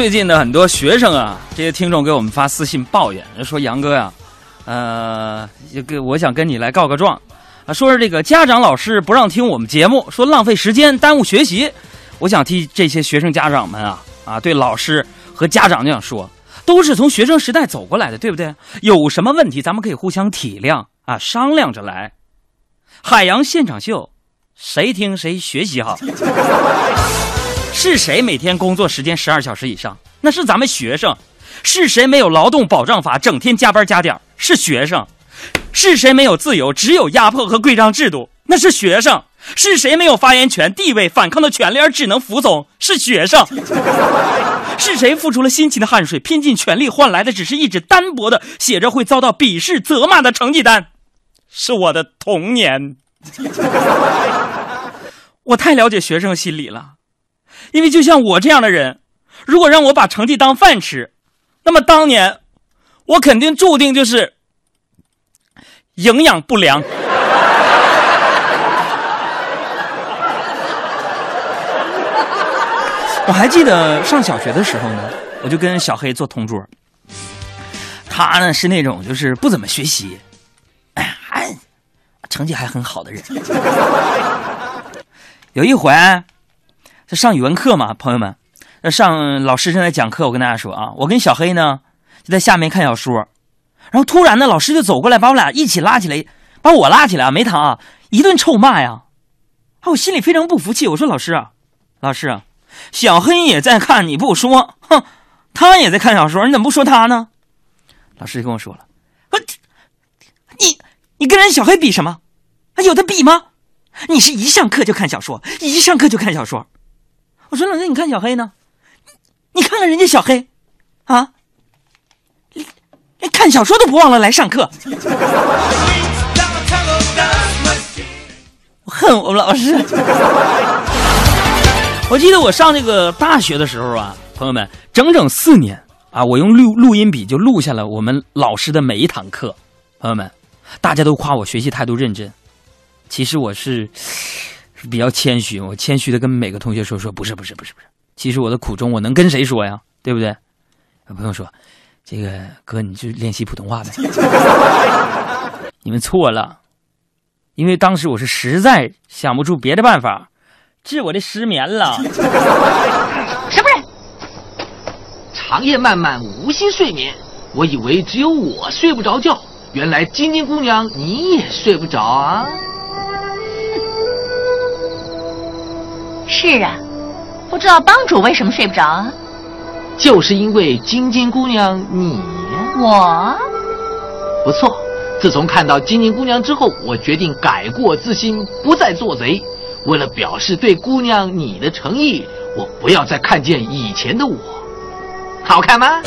最近的很多学生啊，这些听众给我们发私信抱怨，说杨哥呀、呃，这个我想跟你来告个状，啊，说是这个家长老师不让听我们节目，说浪费时间，耽误学习。我想替这些学生家长们啊啊，对老师和家长这样说，都是从学生时代走过来的，对不对？有什么问题咱们可以互相体谅啊，商量着来。海洋现场秀，谁听谁学习好。是谁每天工作时间十二小时以上？那是咱们学生。是谁没有劳动保障法，整天加班加点是学生。是谁没有自由，只有压迫和规章制度？那是学生。是谁没有发言权、地位、反抗的权利而只能服从？是学生。是谁付出了辛勤的汗水，拼尽全力换来的只是一纸单薄的、写着会遭到鄙视、责骂的成绩单？是我的童年。我太了解学生心理了。因为就像我这样的人，如果让我把成绩当饭吃，那么当年我肯定注定就是营养不良。我还记得上小学的时候呢，我就跟小黑做同桌。他呢是那种就是不怎么学习，哎，还成绩还很好的人。有一回。这上语文课嘛，朋友们，上老师正在讲课，我跟大家说啊，我跟小黑呢就在下面看小说，然后突然呢，老师就走过来把我俩一起拉起来，把我拉起来啊，没躺啊，一顿臭骂呀，啊，我心里非常不服气，我说老师啊，老师啊，小黑也在看，你不说，哼，他也在看小说，你怎么不说他呢？老师就跟我说了，我，你你跟人小黑比什么？有的比吗？你是一上课就看小说，一上课就看小说。我说：“老师，你看小黑呢？你看看人家小黑，啊，连看小说都不忘了来上课。我恨我们老师。我记得我上这个大学的时候啊，朋友们，整整四年啊，我用录录音笔就录下了我们老师的每一堂课。朋友们，大家都夸我学习态度认真，其实我是”比较谦虚，我谦虚的跟每个同学说说，不是不是不是不是，其实我的苦衷我能跟谁说呀？对不对？有朋友说，这个哥你就练习普通话呗。你们错了，因为当时我是实在想不出别的办法治我的失眠了。什么人？长夜漫漫无心睡眠，我以为只有我睡不着觉，原来晶晶姑娘你也睡不着啊。是啊，不知道帮主为什么睡不着啊？就是因为晶晶姑娘你，我不错。自从看到晶晶姑娘之后，我决定改过自新，不再做贼。为了表示对姑娘你的诚意，我不要再看见以前的我。好看吗？